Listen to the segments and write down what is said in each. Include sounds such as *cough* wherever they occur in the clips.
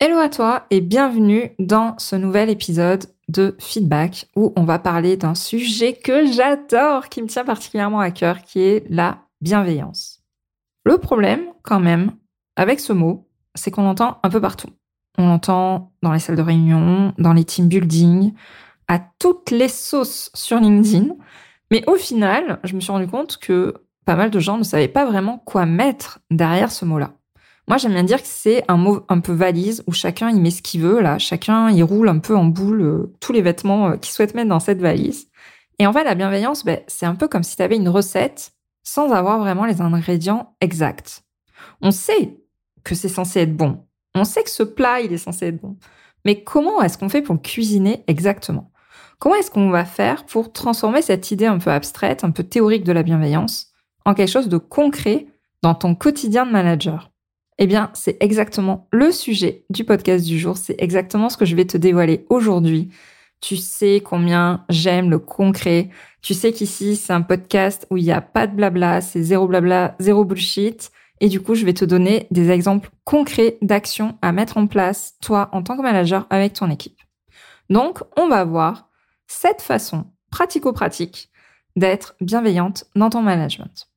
Hello à toi et bienvenue dans ce nouvel épisode de Feedback où on va parler d'un sujet que j'adore, qui me tient particulièrement à cœur, qui est la bienveillance. Le problème, quand même, avec ce mot, c'est qu'on l'entend un peu partout. On l'entend dans les salles de réunion, dans les team building, à toutes les sauces sur LinkedIn. Mais au final, je me suis rendu compte que pas mal de gens ne savaient pas vraiment quoi mettre derrière ce mot-là. Moi, j'aime bien dire que c'est un mot un peu valise où chacun y met ce qu'il veut. Là, chacun y roule un peu en boule euh, tous les vêtements euh, qu'il souhaite mettre dans cette valise. Et en fait, la bienveillance, ben, c'est un peu comme si tu avais une recette sans avoir vraiment les ingrédients exacts. On sait que c'est censé être bon. On sait que ce plat, il est censé être bon. Mais comment est-ce qu'on fait pour le cuisiner exactement? Comment est-ce qu'on va faire pour transformer cette idée un peu abstraite, un peu théorique de la bienveillance en quelque chose de concret dans ton quotidien de manager? Eh bien, c'est exactement le sujet du podcast du jour. C'est exactement ce que je vais te dévoiler aujourd'hui. Tu sais combien j'aime le concret. Tu sais qu'ici, c'est un podcast où il n'y a pas de blabla, c'est zéro blabla, zéro bullshit. Et du coup, je vais te donner des exemples concrets d'actions à mettre en place, toi, en tant que manager, avec ton équipe. Donc, on va voir cette façon pratico-pratique d'être bienveillante dans ton management.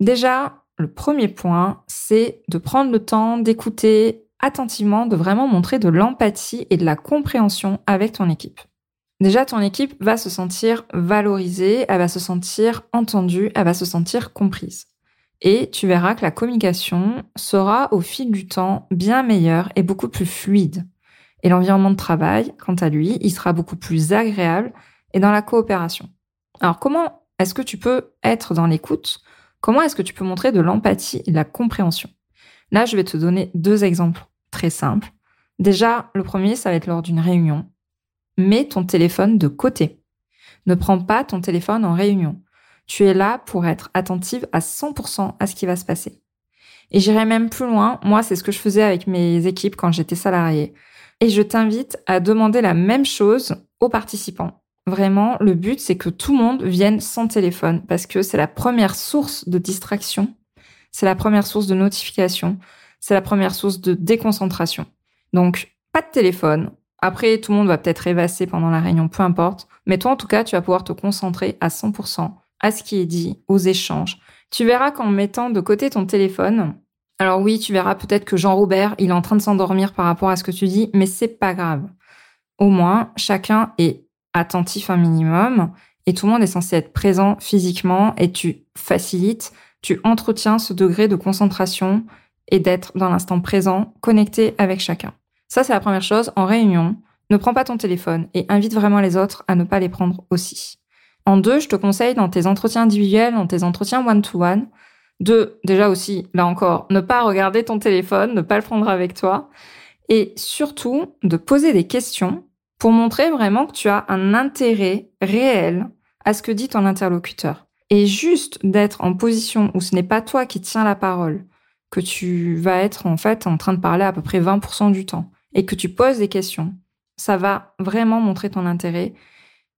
Déjà, le premier point, c'est de prendre le temps d'écouter attentivement, de vraiment montrer de l'empathie et de la compréhension avec ton équipe. Déjà, ton équipe va se sentir valorisée, elle va se sentir entendue, elle va se sentir comprise. Et tu verras que la communication sera au fil du temps bien meilleure et beaucoup plus fluide. Et l'environnement de travail, quant à lui, il sera beaucoup plus agréable et dans la coopération. Alors comment est-ce que tu peux être dans l'écoute Comment est-ce que tu peux montrer de l'empathie et de la compréhension? Là, je vais te donner deux exemples très simples. Déjà, le premier, ça va être lors d'une réunion. Mets ton téléphone de côté. Ne prends pas ton téléphone en réunion. Tu es là pour être attentive à 100% à ce qui va se passer. Et j'irai même plus loin. Moi, c'est ce que je faisais avec mes équipes quand j'étais salariée. Et je t'invite à demander la même chose aux participants. Vraiment, le but, c'est que tout le monde vienne sans téléphone parce que c'est la première source de distraction, c'est la première source de notification, c'est la première source de déconcentration. Donc, pas de téléphone. Après, tout le monde va peut-être rêvasser pendant la réunion, peu importe. Mais toi, en tout cas, tu vas pouvoir te concentrer à 100% à ce qui est dit, aux échanges. Tu verras qu'en mettant de côté ton téléphone, alors oui, tu verras peut-être que Jean-Robert, il est en train de s'endormir par rapport à ce que tu dis, mais c'est pas grave. Au moins, chacun est attentif un minimum et tout le monde est censé être présent physiquement et tu facilites, tu entretiens ce degré de concentration et d'être dans l'instant présent, connecté avec chacun. Ça, c'est la première chose. En réunion, ne prends pas ton téléphone et invite vraiment les autres à ne pas les prendre aussi. En deux, je te conseille dans tes entretiens individuels, dans tes entretiens one-to-one, de, déjà aussi, là encore, ne pas regarder ton téléphone, ne pas le prendre avec toi, et surtout de poser des questions pour montrer vraiment que tu as un intérêt réel à ce que dit ton interlocuteur. Et juste d'être en position où ce n'est pas toi qui tiens la parole, que tu vas être en fait en train de parler à peu près 20% du temps et que tu poses des questions, ça va vraiment montrer ton intérêt.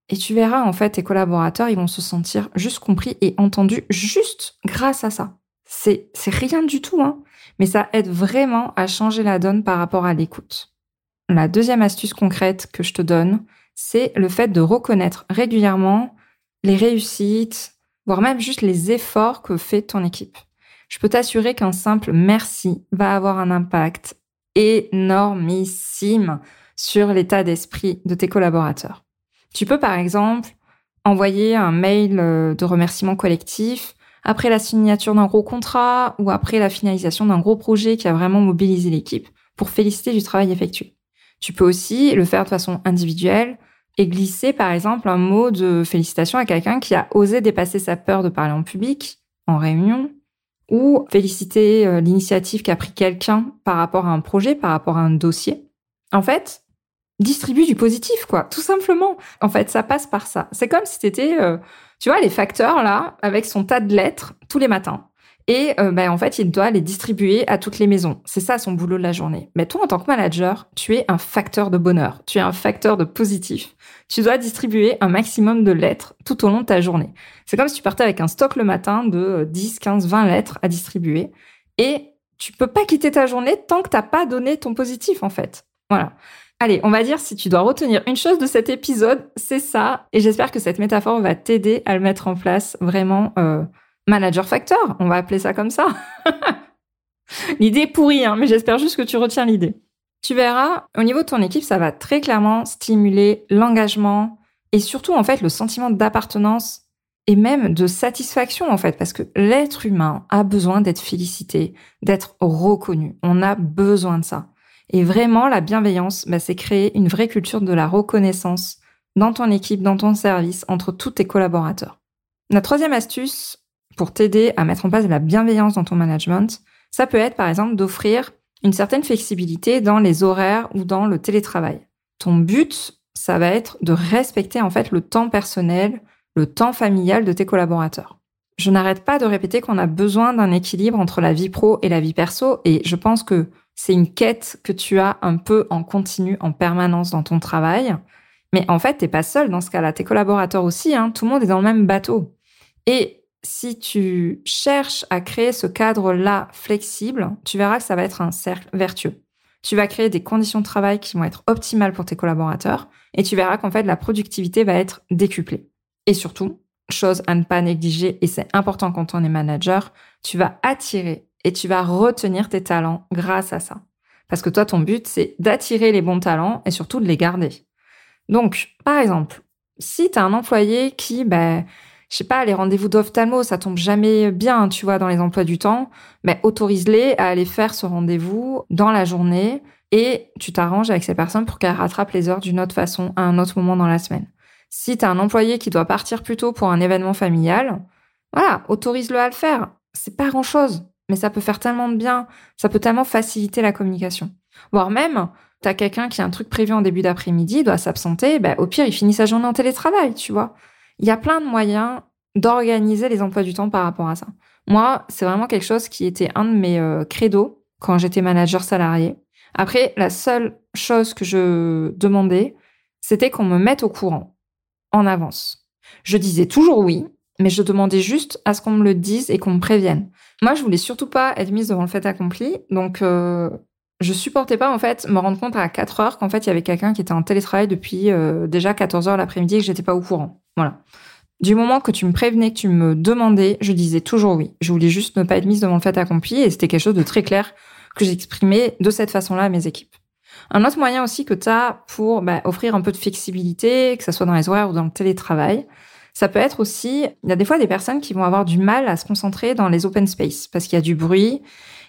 Et tu verras en fait tes collaborateurs, ils vont se sentir juste compris et entendus juste grâce à ça. C'est, rien du tout, hein. Mais ça aide vraiment à changer la donne par rapport à l'écoute. La deuxième astuce concrète que je te donne, c'est le fait de reconnaître régulièrement les réussites, voire même juste les efforts que fait ton équipe. Je peux t'assurer qu'un simple merci va avoir un impact énormissime sur l'état d'esprit de tes collaborateurs. Tu peux par exemple envoyer un mail euh, de remerciement collectif après la signature d'un gros contrat ou après la finalisation d'un gros projet qui a vraiment mobilisé l'équipe pour féliciter du travail effectué. Tu peux aussi le faire de façon individuelle et glisser par exemple un mot de félicitation à quelqu'un qui a osé dépasser sa peur de parler en public, en réunion, ou féliciter euh, l'initiative qu'a pris quelqu'un par rapport à un projet, par rapport à un dossier. En fait, distribue du positif, quoi, tout simplement. En fait, ça passe par ça. C'est comme si t'étais, euh, tu vois, les facteurs là, avec son tas de lettres tous les matins. Et euh, ben, en fait, il doit les distribuer à toutes les maisons. C'est ça son boulot de la journée. Mais toi, en tant que manager, tu es un facteur de bonheur. Tu es un facteur de positif. Tu dois distribuer un maximum de lettres tout au long de ta journée. C'est comme si tu partais avec un stock le matin de 10, 15, 20 lettres à distribuer. Et tu peux pas quitter ta journée tant que t'as pas donné ton positif, en fait. Voilà. Allez, on va dire si tu dois retenir une chose de cet épisode, c'est ça. Et j'espère que cette métaphore va t'aider à le mettre en place vraiment. Euh, manager factor, on va appeler ça comme ça. *laughs* l'idée est pourrie, hein, mais j'espère juste que tu retiens l'idée. Tu verras, au niveau de ton équipe, ça va très clairement stimuler l'engagement et surtout en fait le sentiment d'appartenance et même de satisfaction en fait, parce que l'être humain a besoin d'être félicité, d'être reconnu. On a besoin de ça. Et vraiment, la bienveillance, bah, c'est créer une vraie culture de la reconnaissance dans ton équipe, dans ton service, entre tous tes collaborateurs. La troisième astuce pour t'aider à mettre en place de la bienveillance dans ton management, ça peut être par exemple d'offrir une certaine flexibilité dans les horaires ou dans le télétravail. Ton but, ça va être de respecter en fait le temps personnel, le temps familial de tes collaborateurs. Je n'arrête pas de répéter qu'on a besoin d'un équilibre entre la vie pro et la vie perso et je pense que c'est une quête que tu as un peu en continu, en permanence dans ton travail. Mais en fait, t'es pas seul dans ce cas-là. Tes collaborateurs aussi, hein. Tout le monde est dans le même bateau. Et si tu cherches à créer ce cadre-là flexible, tu verras que ça va être un cercle vertueux. Tu vas créer des conditions de travail qui vont être optimales pour tes collaborateurs et tu verras qu'en fait, la productivité va être décuplée. Et surtout, chose à ne pas négliger, et c'est important quand on est manager, tu vas attirer et tu vas retenir tes talents grâce à ça. Parce que toi, ton but, c'est d'attirer les bons talents et surtout de les garder. Donc, par exemple, si tu as un employé qui, ben, je sais pas, les rendez-vous d'ophtalmo, ça tombe jamais bien, tu vois, dans les emplois du temps, mais autorise-les à aller faire ce rendez-vous dans la journée et tu t'arranges avec ces personnes pour qu'elles rattrapent les heures d'une autre façon à un autre moment dans la semaine. Si tu as un employé qui doit partir plus tôt pour un événement familial, voilà, autorise-le à le faire. C'est pas grand-chose mais ça peut faire tellement de bien, ça peut tellement faciliter la communication. Voire même, tu as quelqu'un qui a un truc prévu en début d'après-midi, doit s'absenter, bah, au pire, il finit sa journée en télétravail, tu vois. Il y a plein de moyens d'organiser les emplois du temps par rapport à ça. Moi, c'est vraiment quelque chose qui était un de mes euh, credos quand j'étais manager salarié. Après, la seule chose que je demandais, c'était qu'on me mette au courant, en avance. Je disais toujours oui, mais je demandais juste à ce qu'on me le dise et qu'on me prévienne. Moi, je voulais surtout pas être mise devant le fait accompli, donc euh, je supportais pas en fait me rendre compte à 4 heures qu'en fait il y avait quelqu'un qui était en télétravail depuis euh, déjà 14 heures l'après-midi et que j'étais pas au courant. Voilà. Du moment que tu me prévenais, que tu me demandais, je disais toujours oui. Je voulais juste ne pas être mise devant le fait accompli et c'était quelque chose de très clair que j'exprimais de cette façon-là à mes équipes. Un autre moyen aussi que tu as pour bah, offrir un peu de flexibilité, que ce soit dans les horaires ou dans le télétravail, ça peut être aussi, il y a des fois des personnes qui vont avoir du mal à se concentrer dans les open space parce qu'il y a du bruit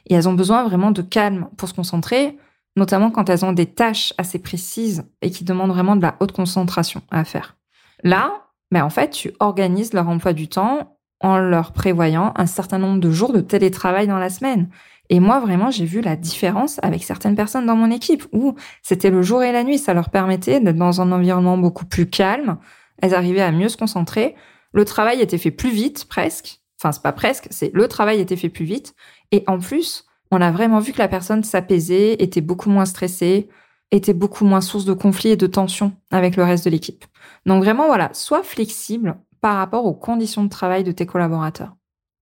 et elles ont besoin vraiment de calme pour se concentrer, notamment quand elles ont des tâches assez précises et qui demandent vraiment de la haute concentration à faire. Là, ben en fait, tu organises leur emploi du temps en leur prévoyant un certain nombre de jours de télétravail dans la semaine. Et moi, vraiment, j'ai vu la différence avec certaines personnes dans mon équipe où c'était le jour et la nuit. Ça leur permettait d'être dans un environnement beaucoup plus calme, elles arrivaient à mieux se concentrer. Le travail était fait plus vite, presque. Enfin, c'est pas presque, c'est le travail était fait plus vite. Et en plus, on a vraiment vu que la personne s'apaisait, était beaucoup moins stressée, était beaucoup moins source de conflits et de tensions avec le reste de l'équipe. Donc vraiment, voilà, sois flexible par rapport aux conditions de travail de tes collaborateurs.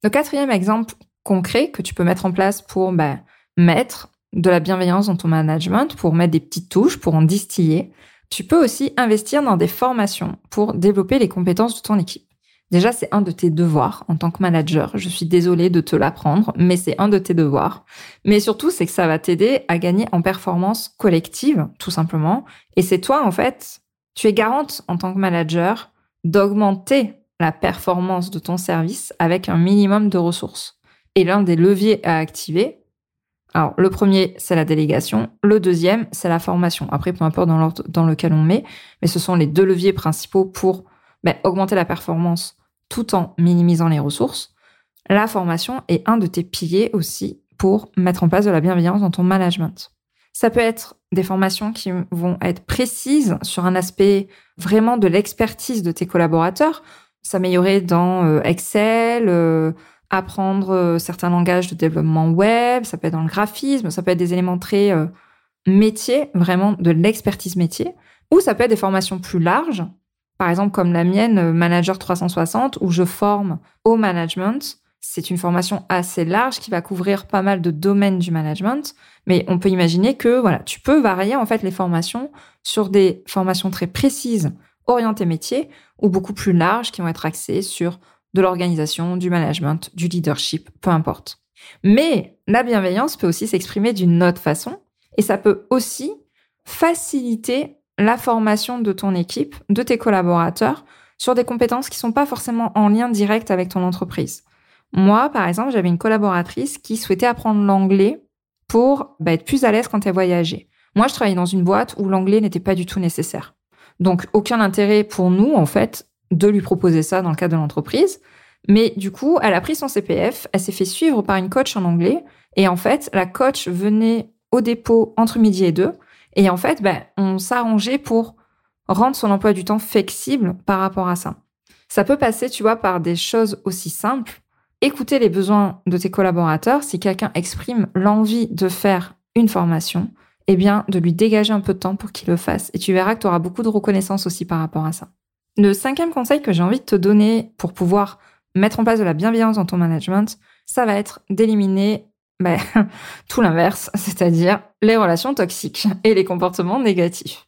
Le quatrième exemple concret que tu peux mettre en place pour bah, mettre de la bienveillance dans ton management, pour mettre des petites touches, pour en distiller, tu peux aussi investir dans des formations pour développer les compétences de ton équipe. Déjà, c'est un de tes devoirs en tant que manager. Je suis désolée de te l'apprendre, mais c'est un de tes devoirs. Mais surtout, c'est que ça va t'aider à gagner en performance collective, tout simplement. Et c'est toi, en fait, tu es garante en tant que manager d'augmenter la performance de ton service avec un minimum de ressources. Et l'un des leviers à activer, alors, le premier, c'est la délégation. Le deuxième, c'est la formation. Après, peu importe dans l'ordre dans lequel on met, mais ce sont les deux leviers principaux pour ben, augmenter la performance tout en minimisant les ressources. La formation est un de tes piliers aussi pour mettre en place de la bienveillance dans ton management. Ça peut être des formations qui vont être précises sur un aspect vraiment de l'expertise de tes collaborateurs, s'améliorer dans euh, Excel, euh, apprendre euh, certains langages de développement web, ça peut être dans le graphisme, ça peut être des éléments très métiers, vraiment de l'expertise métier, ou ça peut être des formations plus larges, par exemple comme la mienne, Manager 360, où je forme au management. C'est une formation assez large qui va couvrir pas mal de domaines du management, mais on peut imaginer que voilà, tu peux varier en fait les formations sur des formations très précises orientées métiers ou beaucoup plus larges qui vont être axées sur de l'organisation, du management, du leadership, peu importe. Mais la bienveillance peut aussi s'exprimer d'une autre façon et ça peut aussi faciliter la formation de ton équipe, de tes collaborateurs sur des compétences qui sont pas forcément en lien direct avec ton entreprise. Moi, par exemple, j'avais une collaboratrice qui souhaitait apprendre l'anglais pour bah, être plus à l'aise quand elle voyageait. Moi, je travaillais dans une boîte où l'anglais n'était pas du tout nécessaire. Donc, aucun intérêt pour nous, en fait, de lui proposer ça dans le cadre de l'entreprise. Mais du coup, elle a pris son CPF, elle s'est fait suivre par une coach en anglais. Et en fait, la coach venait au dépôt entre midi et deux. Et en fait, ben, on s'arrangeait pour rendre son emploi du temps flexible par rapport à ça. Ça peut passer, tu vois, par des choses aussi simples. Écouter les besoins de tes collaborateurs. Si quelqu'un exprime l'envie de faire une formation, eh bien, de lui dégager un peu de temps pour qu'il le fasse. Et tu verras que tu auras beaucoup de reconnaissance aussi par rapport à ça. Le cinquième conseil que j'ai envie de te donner pour pouvoir mettre en place de la bienveillance dans ton management, ça va être d'éliminer ben, *laughs* tout l'inverse, c'est-à-dire les relations toxiques et les comportements négatifs.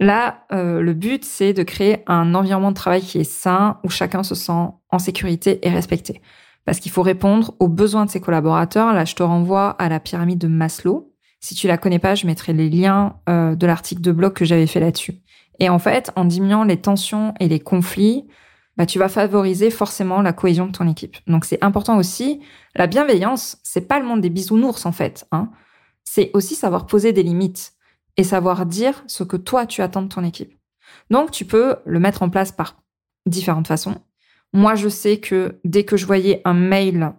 Là, euh, le but, c'est de créer un environnement de travail qui est sain, où chacun se sent en sécurité et respecté. Parce qu'il faut répondre aux besoins de ses collaborateurs. Là, je te renvoie à la pyramide de Maslow. Si tu la connais pas, je mettrai les liens euh, de l'article de blog que j'avais fait là-dessus. Et en fait, en diminuant les tensions et les conflits, bah, tu vas favoriser forcément la cohésion de ton équipe. Donc c'est important aussi. La bienveillance, c'est pas le monde des bisounours en fait. Hein. C'est aussi savoir poser des limites et savoir dire ce que toi tu attends de ton équipe. Donc tu peux le mettre en place par différentes façons. Moi, je sais que dès que je voyais un mail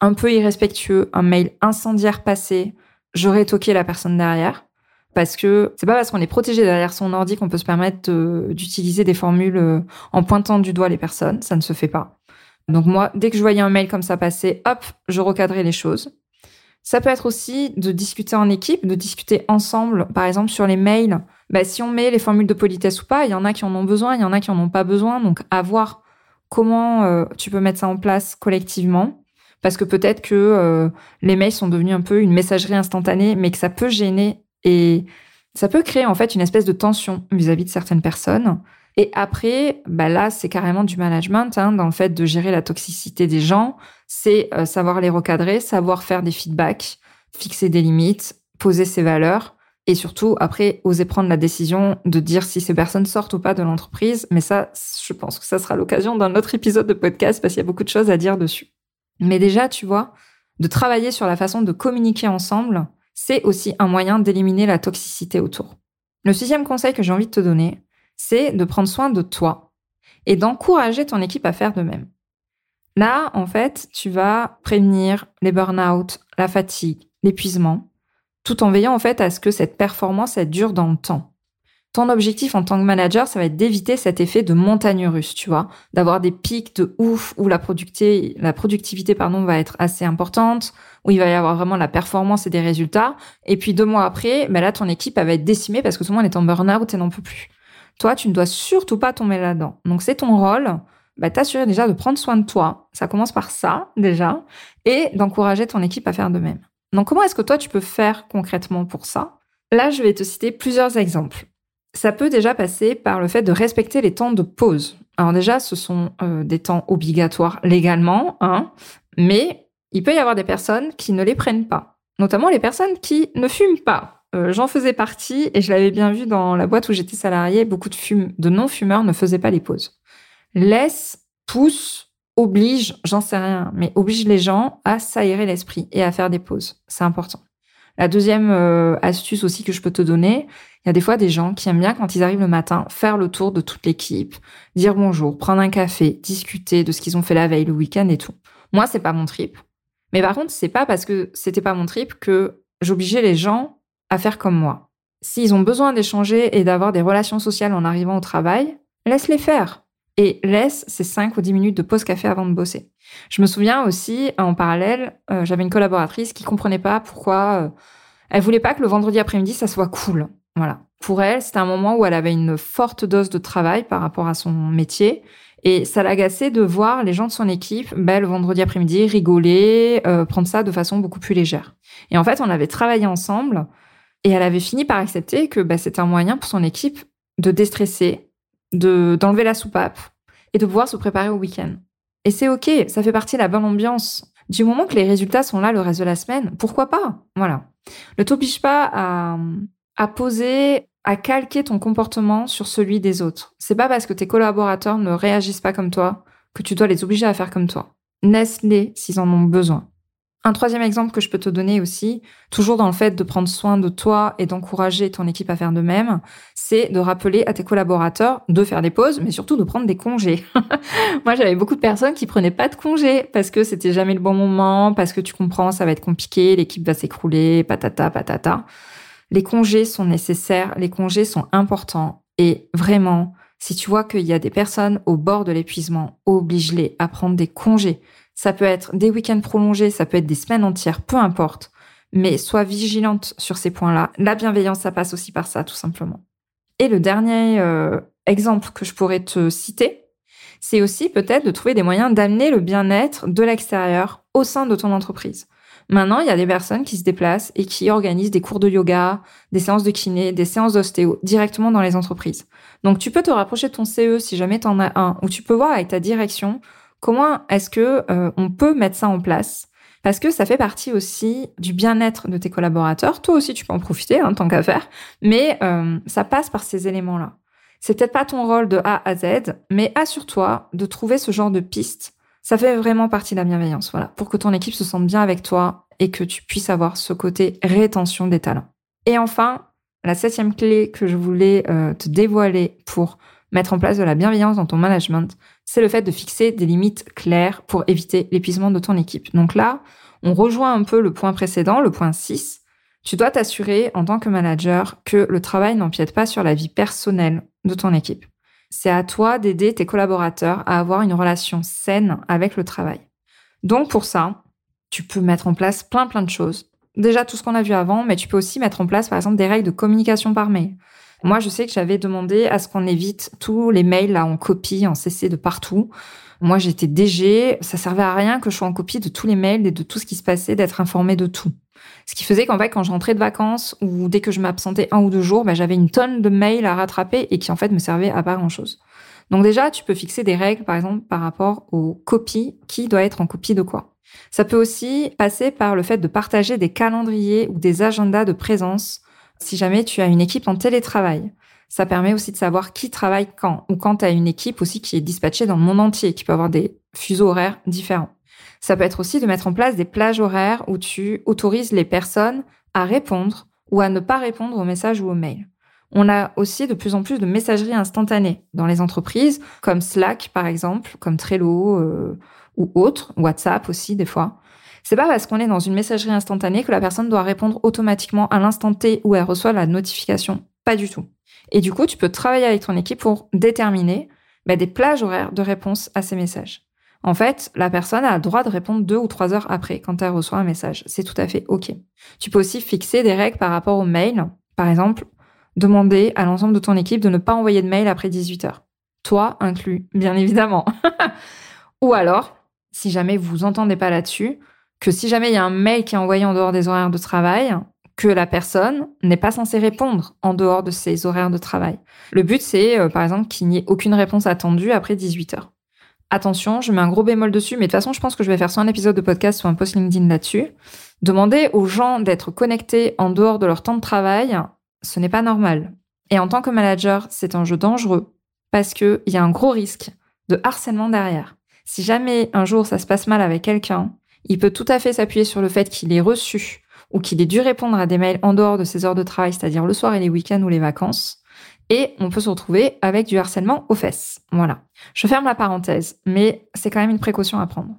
un peu irrespectueux, un mail incendiaire passé, j'aurais toqué la personne derrière parce que c'est pas parce qu'on est protégé derrière son ordi qu'on peut se permettre d'utiliser des formules euh, en pointant du doigt les personnes. Ça ne se fait pas. Donc moi, dès que je voyais un mail comme ça passer, hop, je recadrais les choses. Ça peut être aussi de discuter en équipe, de discuter ensemble, par exemple sur les mails. Bah, si on met les formules de politesse ou pas, il y en a qui en ont besoin, il y en a qui en ont pas besoin. Donc à voir comment euh, tu peux mettre ça en place collectivement. Parce que peut-être que euh, les mails sont devenus un peu une messagerie instantanée, mais que ça peut gêner et ça peut créer en fait une espèce de tension vis-à-vis de certaines personnes. Et après, bah là, c'est carrément du management hein, dans le fait de gérer la toxicité des gens. C'est euh, savoir les recadrer, savoir faire des feedbacks, fixer des limites, poser ses valeurs. Et surtout, après, oser prendre la décision de dire si ces personnes sortent ou pas de l'entreprise. Mais ça, je pense que ça sera l'occasion d'un autre épisode de podcast parce qu'il y a beaucoup de choses à dire dessus. Mais déjà, tu vois, de travailler sur la façon de communiquer ensemble, c'est aussi un moyen d'éliminer la toxicité autour. Le sixième conseil que j'ai envie de te donner, c'est de prendre soin de toi et d'encourager ton équipe à faire de même. Là, en fait, tu vas prévenir les burn-out, la fatigue, l'épuisement, tout en veillant en fait à ce que cette performance elle dure dans le temps. Ton objectif en tant que manager, ça va être d'éviter cet effet de montagne russe, tu vois, d'avoir des pics de ouf où la productivité, la productivité pardon, va être assez importante, où il va y avoir vraiment la performance et des résultats. Et puis deux mois après, ben là, ton équipe elle va être décimée parce que tout le monde est en burn-out et n'en peut plus. Toi, tu ne dois surtout pas tomber là-dedans. Donc c'est ton rôle, bah, t'assurer déjà de prendre soin de toi. Ça commence par ça déjà, et d'encourager ton équipe à faire de même. Donc comment est-ce que toi tu peux faire concrètement pour ça? Là, je vais te citer plusieurs exemples ça peut déjà passer par le fait de respecter les temps de pause. Alors déjà, ce sont euh, des temps obligatoires légalement, hein, mais il peut y avoir des personnes qui ne les prennent pas, notamment les personnes qui ne fument pas. Euh, j'en faisais partie et je l'avais bien vu dans la boîte où j'étais salarié, beaucoup de, non-fumeurs ne faisaient pas les pauses. Laisse, pousse, oblige, j'en sais rien, mais oblige les gens à s'aérer l'esprit et à faire des pauses. C'est important. La deuxième euh, astuce aussi que je peux te donner, il y a des fois des gens qui aiment bien quand ils arrivent le matin faire le tour de toute l'équipe, dire bonjour, prendre un café, discuter de ce qu'ils ont fait la veille, le week-end et tout. Moi, c'est pas mon trip. Mais par contre, c'est pas parce que c'était pas mon trip que j'obligeais les gens à faire comme moi. S'ils ont besoin d'échanger et d'avoir des relations sociales en arrivant au travail, laisse-les faire. Et laisse ces 5 ou 10 minutes de pause café avant de bosser. Je me souviens aussi, en parallèle, euh, j'avais une collaboratrice qui comprenait pas pourquoi euh, elle voulait pas que le vendredi après-midi ça soit cool. Voilà. Pour elle, c'était un moment où elle avait une forte dose de travail par rapport à son métier et ça l'agaçait de voir les gens de son équipe, ben, le vendredi après-midi, rigoler, euh, prendre ça de façon beaucoup plus légère. Et en fait, on avait travaillé ensemble et elle avait fini par accepter que ben, c'était un moyen pour son équipe de déstresser, de d'enlever la soupape et de pouvoir se préparer au week-end. Et c'est ok, ça fait partie de la bonne ambiance. Du moment que les résultats sont là le reste de la semaine, pourquoi pas? Voilà. Ne t'oblige pas à poser, à calquer ton comportement sur celui des autres. C'est pas parce que tes collaborateurs ne réagissent pas comme toi que tu dois les obliger à faire comme toi. Laisse-les s'ils en ont besoin. Un troisième exemple que je peux te donner aussi, toujours dans le fait de prendre soin de toi et d'encourager ton équipe à faire de même, c'est de rappeler à tes collaborateurs de faire des pauses, mais surtout de prendre des congés. *laughs* Moi, j'avais beaucoup de personnes qui prenaient pas de congés parce que c'était jamais le bon moment, parce que tu comprends, ça va être compliqué, l'équipe va s'écrouler, patata, patata. Les congés sont nécessaires, les congés sont importants et vraiment, si tu vois qu'il y a des personnes au bord de l'épuisement, oblige-les à prendre des congés. Ça peut être des week-ends prolongés, ça peut être des semaines entières, peu importe. Mais sois vigilante sur ces points-là. La bienveillance, ça passe aussi par ça, tout simplement. Et le dernier euh, exemple que je pourrais te citer, c'est aussi peut-être de trouver des moyens d'amener le bien-être de l'extérieur au sein de ton entreprise. Maintenant, il y a des personnes qui se déplacent et qui organisent des cours de yoga, des séances de kiné, des séances d'ostéo directement dans les entreprises. Donc, tu peux te rapprocher de ton CE si jamais tu en as un, ou tu peux voir avec ta direction Comment est-ce que euh, on peut mettre ça en place Parce que ça fait partie aussi du bien-être de tes collaborateurs. Toi aussi, tu peux en profiter, hein, tant qu'à faire. Mais euh, ça passe par ces éléments-là. C'est peut-être pas ton rôle de A à Z, mais assure-toi de trouver ce genre de piste. Ça fait vraiment partie de la bienveillance, voilà, pour que ton équipe se sente bien avec toi et que tu puisses avoir ce côté rétention des talents. Et enfin, la septième clé que je voulais euh, te dévoiler pour mettre en place de la bienveillance dans ton management, c'est le fait de fixer des limites claires pour éviter l'épuisement de ton équipe. Donc là, on rejoint un peu le point précédent, le point 6. Tu dois t'assurer en tant que manager que le travail n'empiète pas sur la vie personnelle de ton équipe. C'est à toi d'aider tes collaborateurs à avoir une relation saine avec le travail. Donc pour ça, tu peux mettre en place plein plein de choses. Déjà tout ce qu'on a vu avant, mais tu peux aussi mettre en place par exemple des règles de communication par mail. Moi, je sais que j'avais demandé à ce qu'on évite tous les mails là en copie, en CC de partout. Moi, j'étais DG, ça servait à rien que je sois en copie de tous les mails et de tout ce qui se passait, d'être informé de tout. Ce qui faisait qu'en fait, quand je rentrais de vacances ou dès que je m'absentais un ou deux jours, ben, j'avais une tonne de mails à rattraper et qui en fait me servaient à pas grand chose. Donc déjà, tu peux fixer des règles, par exemple, par rapport aux copies, qui doit être en copie de quoi. Ça peut aussi passer par le fait de partager des calendriers ou des agendas de présence si jamais tu as une équipe en télétravail. Ça permet aussi de savoir qui travaille quand, ou quand tu as une équipe aussi qui est dispatchée dans le monde entier, qui peut avoir des fuseaux horaires différents. Ça peut être aussi de mettre en place des plages horaires où tu autorises les personnes à répondre ou à ne pas répondre aux messages ou aux mails. On a aussi de plus en plus de messagerie instantanée dans les entreprises, comme Slack par exemple, comme Trello euh, ou autres, WhatsApp aussi des fois. C'est pas parce qu'on est dans une messagerie instantanée que la personne doit répondre automatiquement à l'instant T où elle reçoit la notification. Pas du tout. Et du coup, tu peux travailler avec ton équipe pour déterminer bah, des plages horaires de réponse à ces messages. En fait, la personne a le droit de répondre deux ou trois heures après quand elle reçoit un message. C'est tout à fait OK. Tu peux aussi fixer des règles par rapport aux mails. Par exemple, demander à l'ensemble de ton équipe de ne pas envoyer de mail après 18 heures. Toi inclus, bien évidemment. *laughs* ou alors, si jamais vous entendez pas là-dessus, que si jamais il y a un mail qui est envoyé en dehors des horaires de travail, que la personne n'est pas censée répondre en dehors de ses horaires de travail. Le but, c'est, euh, par exemple, qu'il n'y ait aucune réponse attendue après 18 heures. Attention, je mets un gros bémol dessus, mais de toute façon, je pense que je vais faire soit un épisode de podcast ou un post LinkedIn là-dessus. Demander aux gens d'être connectés en dehors de leur temps de travail, ce n'est pas normal. Et en tant que manager, c'est un jeu dangereux parce qu'il y a un gros risque de harcèlement derrière. Si jamais un jour ça se passe mal avec quelqu'un, il peut tout à fait s'appuyer sur le fait qu'il ait reçu ou qu'il ait dû répondre à des mails en dehors de ses heures de travail, c'est-à-dire le soir et les week-ends ou les vacances. Et on peut se retrouver avec du harcèlement aux fesses. Voilà. Je ferme la parenthèse, mais c'est quand même une précaution à prendre.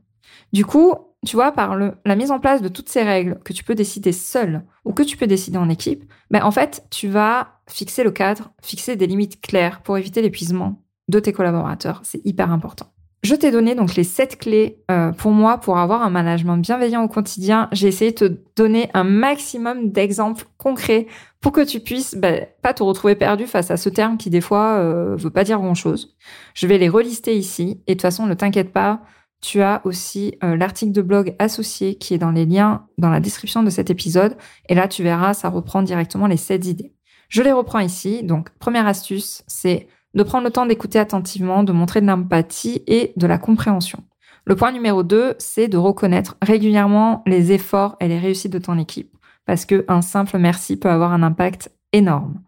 Du coup, tu vois, par le, la mise en place de toutes ces règles que tu peux décider seul ou que tu peux décider en équipe, ben en fait, tu vas fixer le cadre, fixer des limites claires pour éviter l'épuisement de tes collaborateurs. C'est hyper important. Je t'ai donné donc les sept clés euh, pour moi pour avoir un management bienveillant au quotidien. J'ai essayé de te donner un maximum d'exemples concrets pour que tu puisses ben, pas te retrouver perdu face à ce terme qui des fois euh, veut pas dire grand chose. Je vais les relister ici et de toute façon ne t'inquiète pas, tu as aussi euh, l'article de blog associé qui est dans les liens dans la description de cet épisode et là tu verras ça reprend directement les sept idées. Je les reprends ici. Donc première astuce, c'est de prendre le temps d'écouter attentivement, de montrer de l'empathie et de la compréhension. Le point numéro 2, c'est de reconnaître régulièrement les efforts et les réussites de ton équipe, parce qu'un simple merci peut avoir un impact énorme.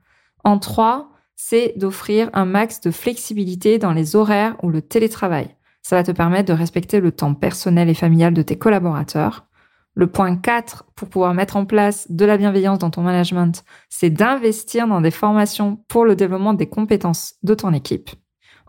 En 3, c'est d'offrir un max de flexibilité dans les horaires ou le télétravail. Ça va te permettre de respecter le temps personnel et familial de tes collaborateurs. Le point 4 pour pouvoir mettre en place de la bienveillance dans ton management, c'est d'investir dans des formations pour le développement des compétences de ton équipe.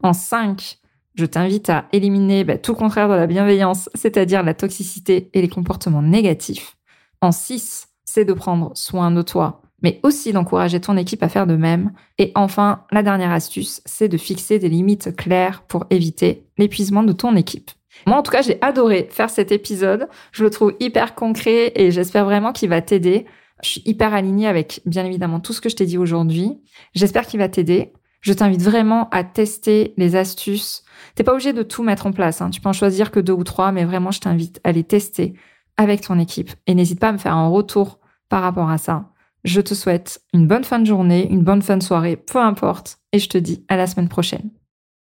En 5, je t'invite à éliminer bah, tout contraire de la bienveillance, c'est-à-dire la toxicité et les comportements négatifs. En 6, c'est de prendre soin de toi, mais aussi d'encourager ton équipe à faire de même. Et enfin, la dernière astuce, c'est de fixer des limites claires pour éviter l'épuisement de ton équipe. Moi, en tout cas, j'ai adoré faire cet épisode. Je le trouve hyper concret et j'espère vraiment qu'il va t'aider. Je suis hyper alignée avec, bien évidemment, tout ce que je t'ai dit aujourd'hui. J'espère qu'il va t'aider. Je t'invite vraiment à tester les astuces. T'es pas obligé de tout mettre en place. Hein. Tu peux en choisir que deux ou trois, mais vraiment, je t'invite à les tester avec ton équipe. Et n'hésite pas à me faire un retour par rapport à ça. Je te souhaite une bonne fin de journée, une bonne fin de soirée, peu importe. Et je te dis à la semaine prochaine.